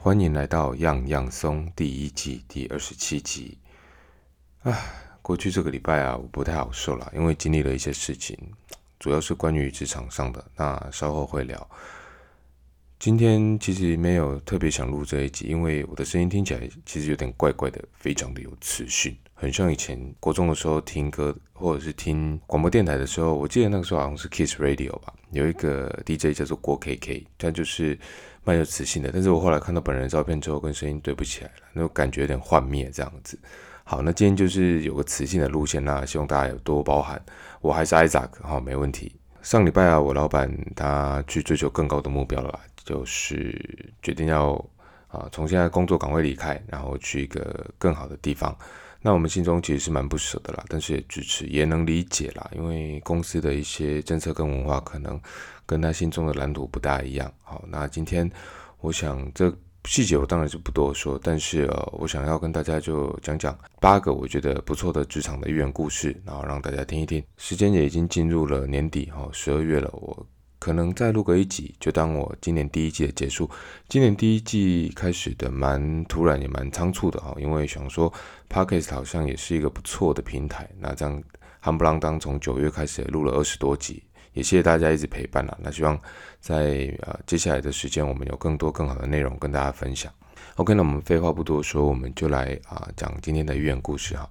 欢迎来到样样松第一季第二十七集。唉，过去这个礼拜啊，我不太好受了，因为经历了一些事情，主要是关于职场上的，那稍后会聊。今天其实没有特别想录这一集，因为我的声音听起来其实有点怪怪的，非常的有磁性，很像以前国中的时候听歌或者是听广播电台的时候。我记得那个时候好像是 Kiss Radio 吧，有一个 DJ 叫做郭 KK，他就是蛮有磁性的。但是我后来看到本人照片之后，跟声音对不起来了，那种感觉有点幻灭这样子。好，那今天就是有个磁性的路线那希望大家有多包涵。我还是 Isaac，好，没问题。上礼拜啊，我老板他去追求更高的目标了。就是决定要啊从现在工作岗位离开，然后去一个更好的地方。那我们心中其实是蛮不舍的啦，但是也支持，也能理解啦。因为公司的一些政策跟文化可能跟他心中的蓝图不大一样。好，那今天我想这细节我当然是不多说，但是呃，我想要跟大家就讲讲八个我觉得不错的职场的寓言故事，然后让大家听一听。时间也已经进入了年底哈，十二月了，我。可能再录个一集，就当我今年第一季的结束。今年第一季开始的蛮突然，也蛮仓促的哈，因为想说 p o d c a s t 好像也是一个不错的平台。那这样夯不啷当从九月开始录了二十多集，也谢谢大家一直陪伴了。那希望在呃接下来的时间，我们有更多更好的内容跟大家分享。OK，那我们废话不多说，我们就来啊讲今天的寓言故事哈。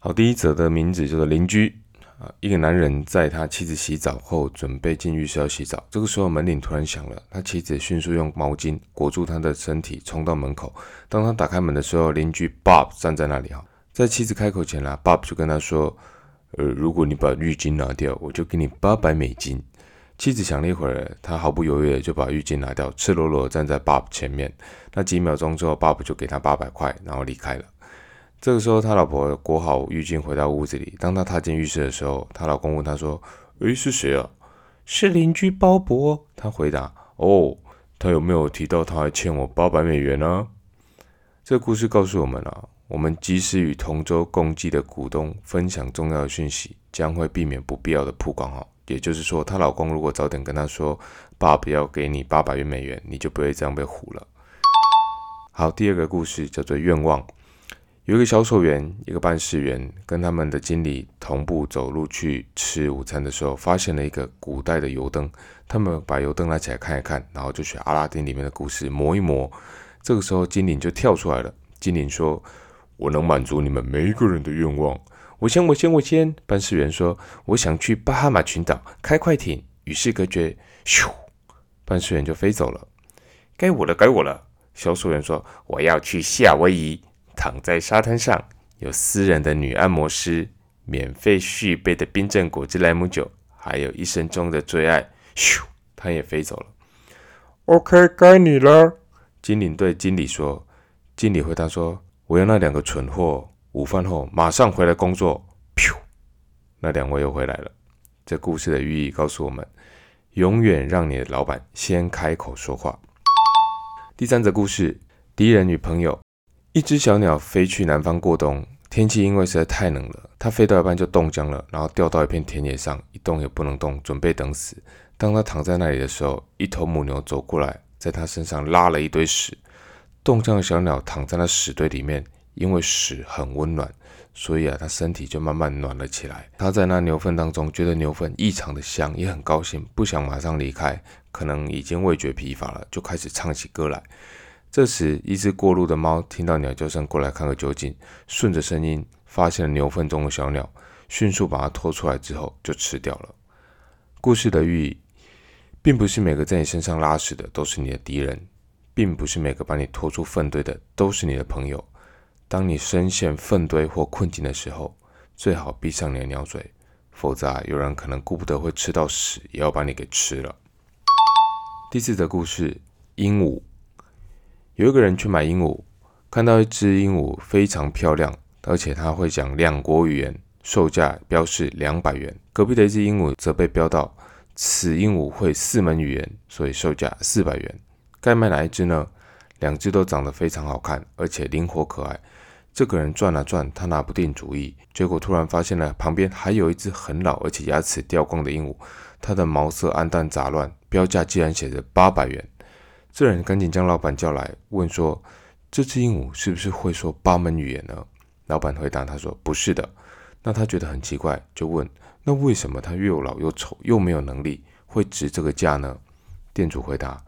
好，第一则的名字叫做邻居啊。一个男人在他妻子洗澡后，准备进浴室要洗澡。这个时候门铃突然响了，他妻子迅速用毛巾裹住他的身体，冲到门口。当他打开门的时候，邻居 Bob 站在那里哈。在妻子开口前啦，Bob 就跟他说：“呃，如果你把浴巾拿掉，我就给你八百美金。”妻子想了一会儿，他毫不犹豫的就把浴巾拿掉，赤裸裸站在 Bob 前面。那几秒钟之后，Bob 就给他八百块，然后离开了。这个时候，他老婆裹好浴巾回到屋子里。当他踏进浴室的时候，他老公问他说：“诶，是谁啊？”“是邻居鲍勃。”他回答。“哦，他有没有提到他还欠我八百美元呢？”这个故事告诉我们啊，我们即使与同舟共济的股东分享重要的讯息，将会避免不必要的曝光。哈，也就是说，她老公如果早点跟她说“爸不要给你八百元美元”，你就不会这样被唬了。好，第二个故事叫做愿望。有一个销售员，一个办事员，跟他们的经理同步走路去吃午餐的时候，发现了一个古代的油灯。他们把油灯拿起来看一看，然后就学阿拉丁里面的故事磨一磨。这个时候，精灵就跳出来了。精灵说：“我能满足你们每一个人的愿望。”我先，我先，我先。办事员说：“我想去巴哈马群岛开快艇，与世隔绝。”咻，办事员就飞走了。该我了，该我了。销售员说：“我要去夏威夷。”躺在沙滩上，有私人的女按摩师，免费续杯的冰镇果汁莱姆酒，还有一生中的最爱。咻，他也飞走了。OK，该你了。精灵对经理说。经理回答说：“我要那两个蠢货，午饭后马上回来工作。”咻，那两位又回来了。这故事的寓意告诉我们：永远让你的老板先开口说话。第三则故事：敌人与朋友。一只小鸟飞去南方过冬，天气因为实在太冷了，它飞到一半就冻僵了，然后掉到一片田野上，一动也不能动，准备等死。当它躺在那里的时候，一头母牛走过来，在它身上拉了一堆屎。冻僵的小鸟躺在那屎堆里面，因为屎很温暖，所以啊，它身体就慢慢暖了起来。它在那牛粪当中觉得牛粪异常的香，也很高兴，不想马上离开，可能已经味觉疲乏了，就开始唱起歌来。这时，一只过路的猫听到鸟叫声，过来看个究竟。顺着声音，发现了牛粪中的小鸟，迅速把它拖出来之后，就吃掉了。故事的寓意，并不是每个在你身上拉屎的都是你的敌人，并不是每个把你拖出粪堆的都是你的朋友。当你深陷粪堆或困境的时候，最好闭上你的鸟嘴，否则啊，有人可能顾不得会吃到屎，也要把你给吃了。第四则故事：鹦鹉。有一个人去买鹦鹉，看到一只鹦鹉非常漂亮，而且它会讲两国语言，售价标示两百元。隔壁的一只鹦鹉则被标到此鹦鹉会四门语言，所以售价四百元。该买哪一只呢？两只都长得非常好看，而且灵活可爱。这个人转啊转，他拿不定主意，结果突然发现了旁边还有一只很老而且牙齿掉光的鹦鹉，它的毛色暗淡杂乱，标价竟然写着八百元。这人赶紧将老板叫来，问说：“这只鹦鹉是不是会说八门语言呢？”老板回答他说：“不是的。”那他觉得很奇怪，就问：“那为什么它又老又丑又没有能力，会值这个价呢？”店主回答：“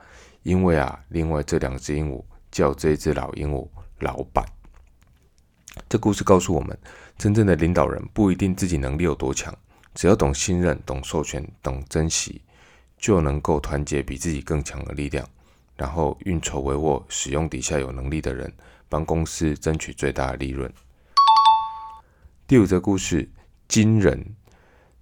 因为啊，另外这两只鹦鹉叫这只老鹦鹉老板。”这故事告诉我们，真正的领导人不一定自己能力有多强，只要懂信任、懂授权、懂珍惜，就能够团结比自己更强的力量，然后运筹帷幄，使用底下有能力的人，帮公司争取最大的利润。第五则故事：金人。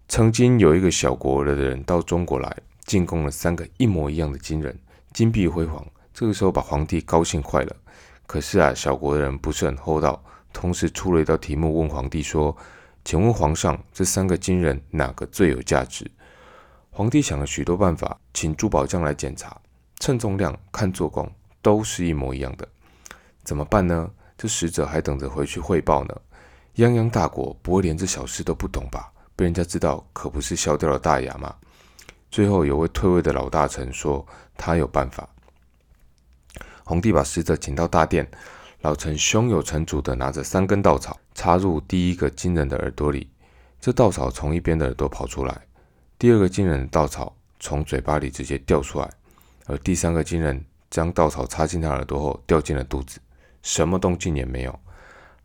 曾经有一个小国的人到中国来，进贡了三个一模一样的金人，金碧辉煌。这个时候把皇帝高兴坏了。可是啊，小国的人不是很厚道。同时出了一道题目，问皇帝说：“请问皇上，这三个金人哪个最有价值？”皇帝想了许多办法，请珠宝匠来检查，称重量、看做工，都是一模一样的。怎么办呢？这使者还等着回去汇报呢。泱泱大国不会连这小事都不懂吧？被人家知道，可不是笑掉了大牙吗？最后有位退位的老大臣说：“他有办法。”皇帝把使者请到大殿。老臣胸有成竹地拿着三根稻草，插入第一个金人的耳朵里。这稻草从一边的耳朵跑出来，第二个金人的稻草从嘴巴里直接掉出来，而第三个金人将稻草插进他耳朵后掉进了肚子，什么动静也没有。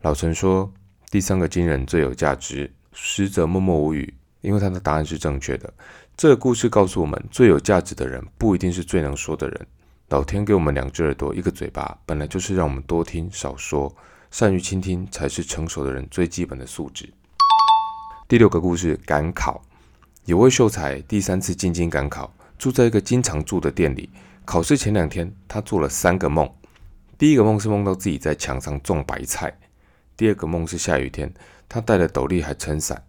老陈说：“第三个金人最有价值。”使者默默无语，因为他的答案是正确的。这个故事告诉我们，最有价值的人不一定是最能说的人。老天给我们两只耳朵，一个嘴巴，本来就是让我们多听少说，善于倾听才是成熟的人最基本的素质。第六个故事，赶考。有位秀才第三次进京赶考，住在一个经常住的店里。考试前两天，他做了三个梦。第一个梦是梦到自己在墙上种白菜，第二个梦是下雨天，他戴了斗笠还撑伞。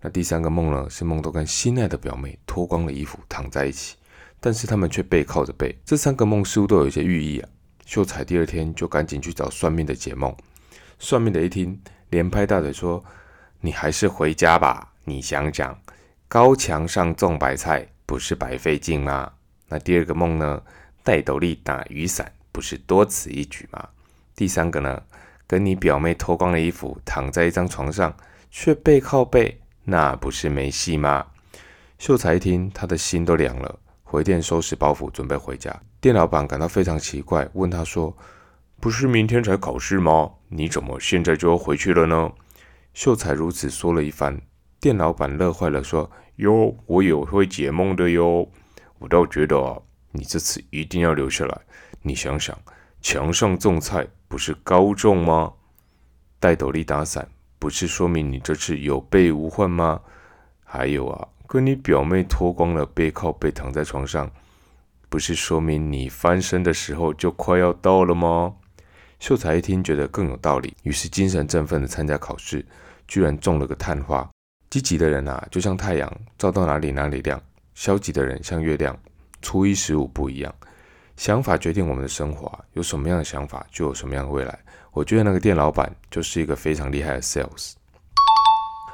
那第三个梦呢，是梦到跟心爱的表妹脱光了衣服躺在一起。但是他们却背靠着背，这三个梦似乎都有一些寓意啊。秀才第二天就赶紧去找算命的解梦，算命的一听，连拍大腿说：“你还是回家吧。你想想，高墙上种白菜不是白费劲吗？那第二个梦呢？戴斗笠打雨伞不是多此一举吗？第三个呢？跟你表妹脱光了衣服躺在一张床上，却背靠背，那不是没戏吗？”秀才一听，他的心都凉了。回店收拾包袱，准备回家。店老板感到非常奇怪，问他说：“不是明天才考试吗？你怎么现在就要回去了呢？”秀才如此说了一番，店老板乐坏了，说：“哟，我有会解梦的哟。我倒觉得啊，你这次一定要留下来。你想想，墙上种菜不是高中吗？戴斗笠打伞不是说明你这次有备无患吗？还有啊。”跟你表妹脱光了背靠背躺在床上，不是说明你翻身的时候就快要到了吗？秀才一听觉得更有道理，于是精神振奋的参加考试，居然中了个探花。积极的人啊，就像太阳，照到哪里哪里亮；消极的人像月亮，初一十五不一样。想法决定我们的生活，有什么样的想法，就有什么样的未来。我觉得那个店老板就是一个非常厉害的 sales。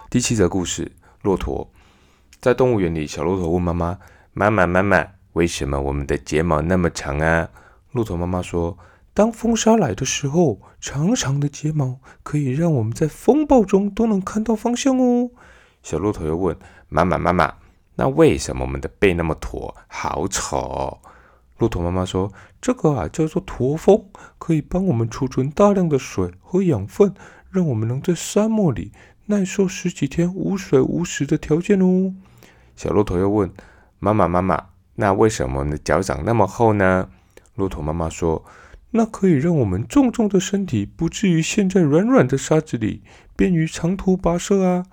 第七则故事：骆驼。在动物园里，小骆驼问妈妈：“妈妈，妈妈，为什么我们的睫毛那么长啊？”骆驼妈妈说：“当风沙来的时候，长长的睫毛可以让我们在风暴中都能看到方向哦。”小骆驼又问：“妈妈，妈妈，那为什么我们的背那么驼，好丑？”骆驼妈妈说：“这个啊，叫做驼峰，可以帮我们储存大量的水和养分，让我们能在沙漠里。”耐受十几天无水无食的条件哦。小骆驼又问妈妈：“妈妈，那为什么我们的脚掌那么厚呢？”骆驼妈妈说：“那可以让我们重重的身体不至于陷在软软的沙子里，便于长途跋涉啊。”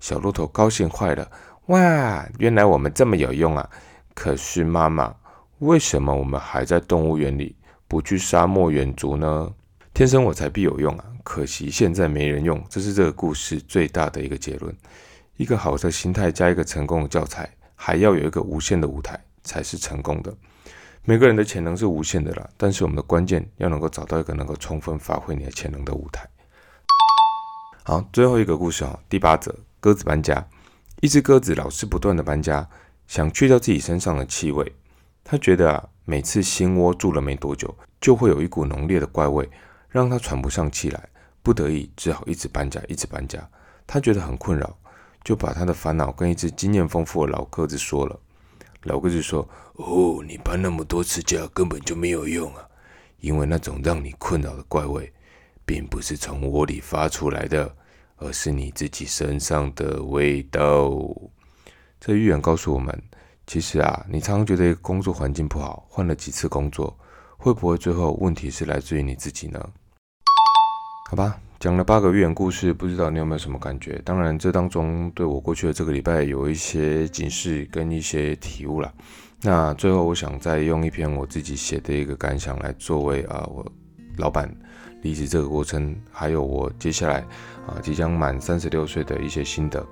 小骆驼高兴坏了：“哇，原来我们这么有用啊！可是妈妈，为什么我们还在动物园里，不去沙漠远足呢？天生我材必有用啊！”可惜现在没人用，这是这个故事最大的一个结论。一个好的心态加一个成功的教材，还要有一个无限的舞台，才是成功的。每个人的潜能是无限的啦，但是我们的关键要能够找到一个能够充分发挥你的潜能的舞台。好，最后一个故事哦，第八则，鸽子搬家。一只鸽子老是不断的搬家，想去掉自己身上的气味。他觉得啊，每次新窝住了没多久，就会有一股浓烈的怪味，让他喘不上气来。不得已，只好一直搬家，一直搬家。他觉得很困扰，就把他的烦恼跟一只经验丰富的老鸽子说了。老鸽子说：“哦，你搬那么多次家根本就没有用啊，因为那种让你困扰的怪味。”并不是从窝里发出来的，而是你自己身上的味道。这预言告诉我们，其实啊，你常常觉得工作环境不好，换了几次工作，会不会最后问题是来自于你自己呢？好吧，讲了八个寓言故事，不知道你有没有什么感觉？当然，这当中对我过去的这个礼拜有一些警示跟一些体悟了。那最后，我想再用一篇我自己写的一个感想来作为啊，我老板。离职这个过程，还有我接下来啊即将满三十六岁的一些心得。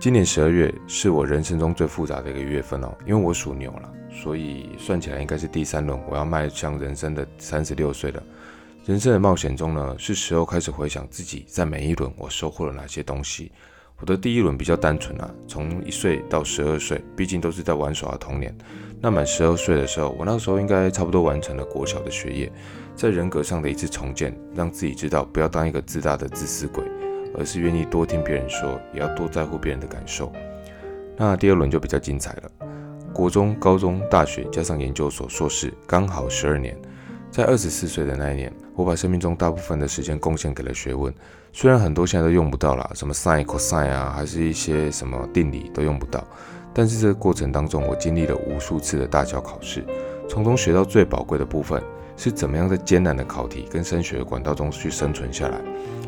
今年十二月是我人生中最复杂的一个月份哦，因为我属牛了，所以算起来应该是第三轮，我要迈向人生的三十六岁了。人生的冒险中呢，是时候开始回想自己在每一轮我收获了哪些东西。我的第一轮比较单纯啊，从一岁到十二岁，毕竟都是在玩耍的童年。那满十二岁的时候，我那个时候应该差不多完成了国小的学业。在人格上的一次重建，让自己知道不要当一个自大的自私鬼，而是愿意多听别人说，也要多在乎别人的感受。那第二轮就比较精彩了，国中、高中、大学加上研究所、硕士，刚好十二年。在二十四岁的那一年，我把生命中大部分的时间贡献给了学问，虽然很多现在都用不到了，什么 sin、cos 啊，还是一些什么定理都用不到，但是这个过程当中，我经历了无数次的大小考试，从中学到最宝贵的部分。是怎么样在艰难的考题跟升学的管道中去生存下来，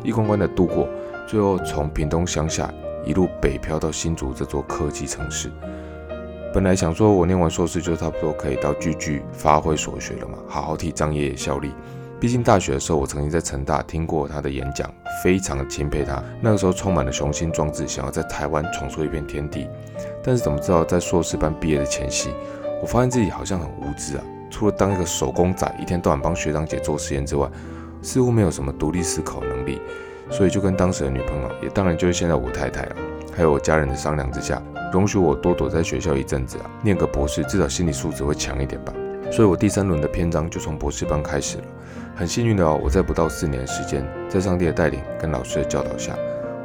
一关关的度过，最后从屏东乡下一路北漂到新竹这座科技城市。本来想说我念完硕士就差不多可以到句句发挥所学了嘛，好好替张爷爷效力。毕竟大学的时候我曾经在成大听过他的演讲，非常的钦佩他。那个时候充满了雄心壮志，想要在台湾闯出一片天地。但是怎么知道在硕士班毕业的前夕，我发现自己好像很无知啊。除了当一个手工仔，一天到晚帮学长姐做实验之外，似乎没有什么独立思考能力。所以就跟当时的女朋友，也当然就是现在我太太了，还有我家人的商量之下，容许我多躲在学校一阵子啊，念个博士，至少心理素质会强一点吧。所以我第三轮的篇章就从博士班开始了。很幸运的哦，我在不到四年的时间，在上帝的带领跟老师的教导下，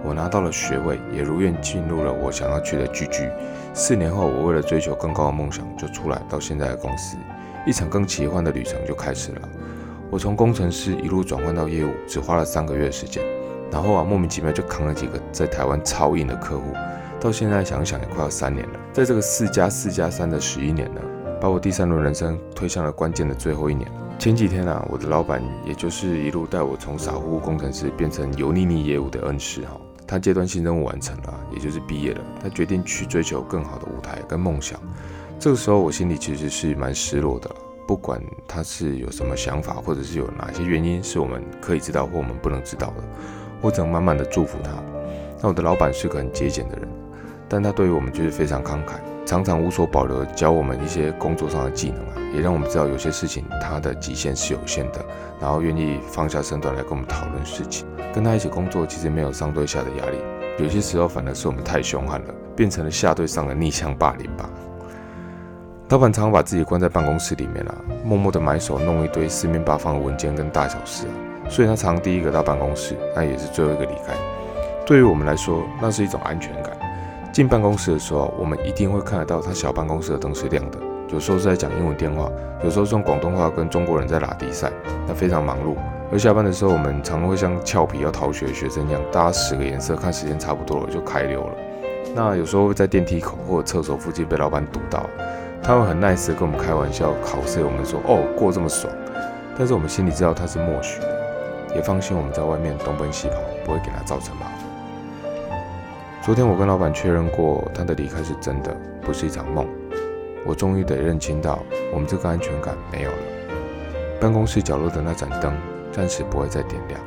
我拿到了学位，也如愿进入了我想要去的剧剧。四年后，我为了追求更高的梦想，就出来到现在的公司。一场更奇幻的旅程就开始了。我从工程师一路转换到业务，只花了三个月时间。然后啊，莫名其妙就扛了几个在台湾超硬的客户。到现在想想也快要三年了。在这个四加四加三的十一年呢，把我第三轮人生推向了关键的最后一年。前几天啊，我的老板，也就是一路带我从傻乎乎工程师变成油腻腻业务的恩师哈，他阶段性任务完成了，也就是毕业了。他决定去追求更好的舞台跟梦想。这个时候，我心里其实是蛮失落的。不管他是有什么想法，或者是有哪些原因是我们可以知道或我们不能知道的，我只能满满的祝福他。那我的老板是个很节俭的人，但他对于我们就是非常慷慨，常常无所保留教我们一些工作上的技能啊，也让我们知道有些事情他的极限是有限的，然后愿意放下身段来跟我们讨论事情。跟他一起工作，其实没有上对下的压力，有些时候反而是我们太凶悍了，变成了下对上的逆向霸凌吧。老板常把自己关在办公室里面啊，默默的埋手弄一堆四面八方的文件跟大小事，所以他常第一个到办公室，那也是最后一个离开。对于我们来说，那是一种安全感。进办公室的时候，我们一定会看得到他小办公室的灯是亮的，有时候是在讲英文电话，有时候是用广东话跟中国人在拉迪赛，那非常忙碌。而下班的时候，我们常会像俏皮要逃学的学生一样，搭十个颜色，看时间差不多了就开溜了。那有时候会在电梯口或者厕所附近被老板堵到。他会很 nice 的跟我们开玩笑，考试我们说哦过这么爽，但是我们心里知道他是默许的，也放心我们在外面东奔西跑，不会给他造成麻烦。昨天我跟老板确认过，他的离开是真的，不是一场梦。我终于得认清到，我们这个安全感没有了。办公室角落的那盏灯暂时不会再点亮，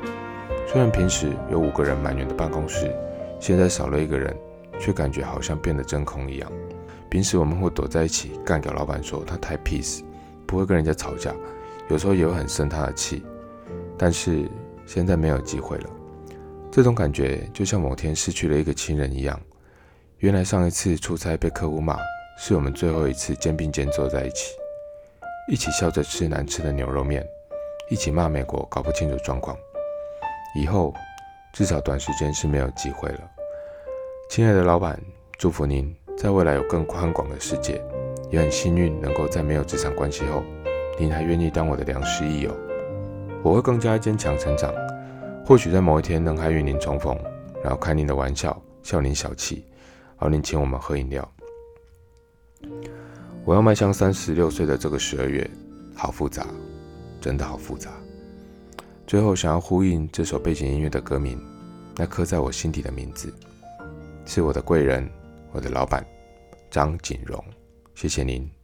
虽然平时有五个人满员的办公室，现在少了一个人，却感觉好像变得真空一样。平时我们会躲在一起干掉老板，说他太 peace，不会跟人家吵架，有时候也会很生他的气。但是现在没有机会了，这种感觉就像某天失去了一个亲人一样。原来上一次出差被客户骂，是我们最后一次肩并肩坐在一起，一起笑着吃难吃的牛肉面，一起骂美国搞不清楚状况。以后至少短时间是没有机会了。亲爱的老板，祝福您在未来有更宽广的世界，也很幸运能够在没有职场关系后，您还愿意当我的良师益友。我会更加坚强成长，或许在某一天能还与您重逢，然后开您的玩笑，笑您小气。而您请我们喝饮料。我要迈向三十六岁的这个十二月，好复杂，真的好复杂。最后想要呼应这首背景音乐的歌名，那刻在我心底的名字，是我的贵人，我的老板张锦荣。谢谢您。